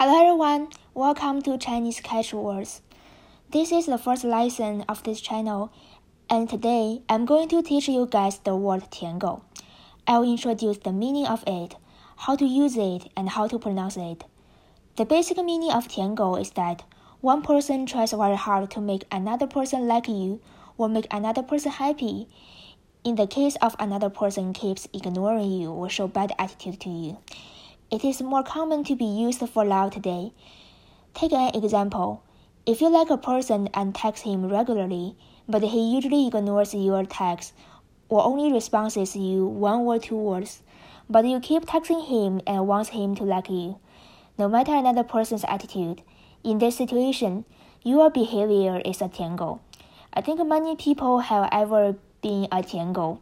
Hello everyone, welcome to Chinese Catchwords. This is the first lesson of this channel, and today I'm going to teach you guys the word tiangou. I'll introduce the meaning of it, how to use it, and how to pronounce it. The basic meaning of tiangou is that one person tries very hard to make another person like you or make another person happy. In the case of another person keeps ignoring you or show bad attitude to you, it is more common to be used for love today. Take an example. If you like a person and text him regularly, but he usually ignores your text or only responds you one or two words, but you keep texting him and wants him to like you, no matter another person's attitude, in this situation, your behavior is a tiangou. I think many people have ever been a tiangou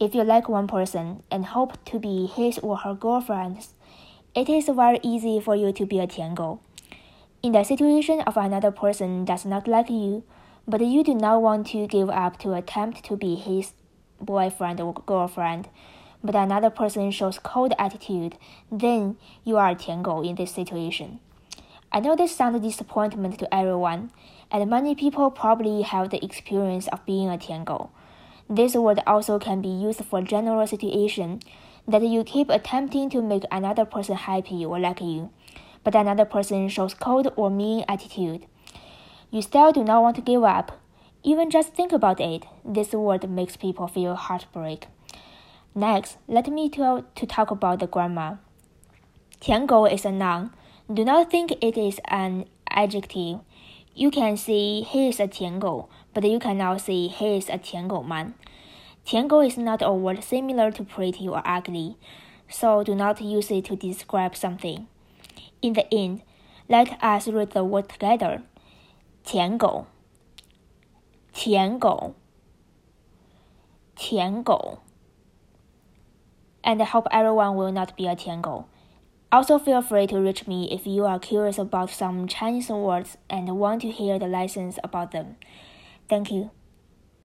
if you like one person and hope to be his or her girlfriend, it is very easy for you to be a tiangou. In the situation of another person does not like you, but you do not want to give up to attempt to be his boyfriend or girlfriend, but another person shows cold attitude, then you are a tiangou in this situation. I know this sounds disappointment to everyone, and many people probably have the experience of being a tiangou. This word also can be used for general situation that you keep attempting to make another person happy or like you, but another person shows cold or mean attitude. You still do not want to give up. Even just think about it. This word makes people feel heartbreak. Next, let me to, to talk about the grammar. 舔狗 is a noun. Do not think it is an adjective. You can see he is a Tiangou, but you cannot see he is a Tiangou man. Tiangou is not a word similar to pretty or ugly, so do not use it to describe something. In the end, let us read the word together. Tiangou. tian Tiangou. And I hope everyone will not be a Tiangou. Also, feel free to reach me if you are curious about some Chinese words and want to hear the lessons about them. Thank you.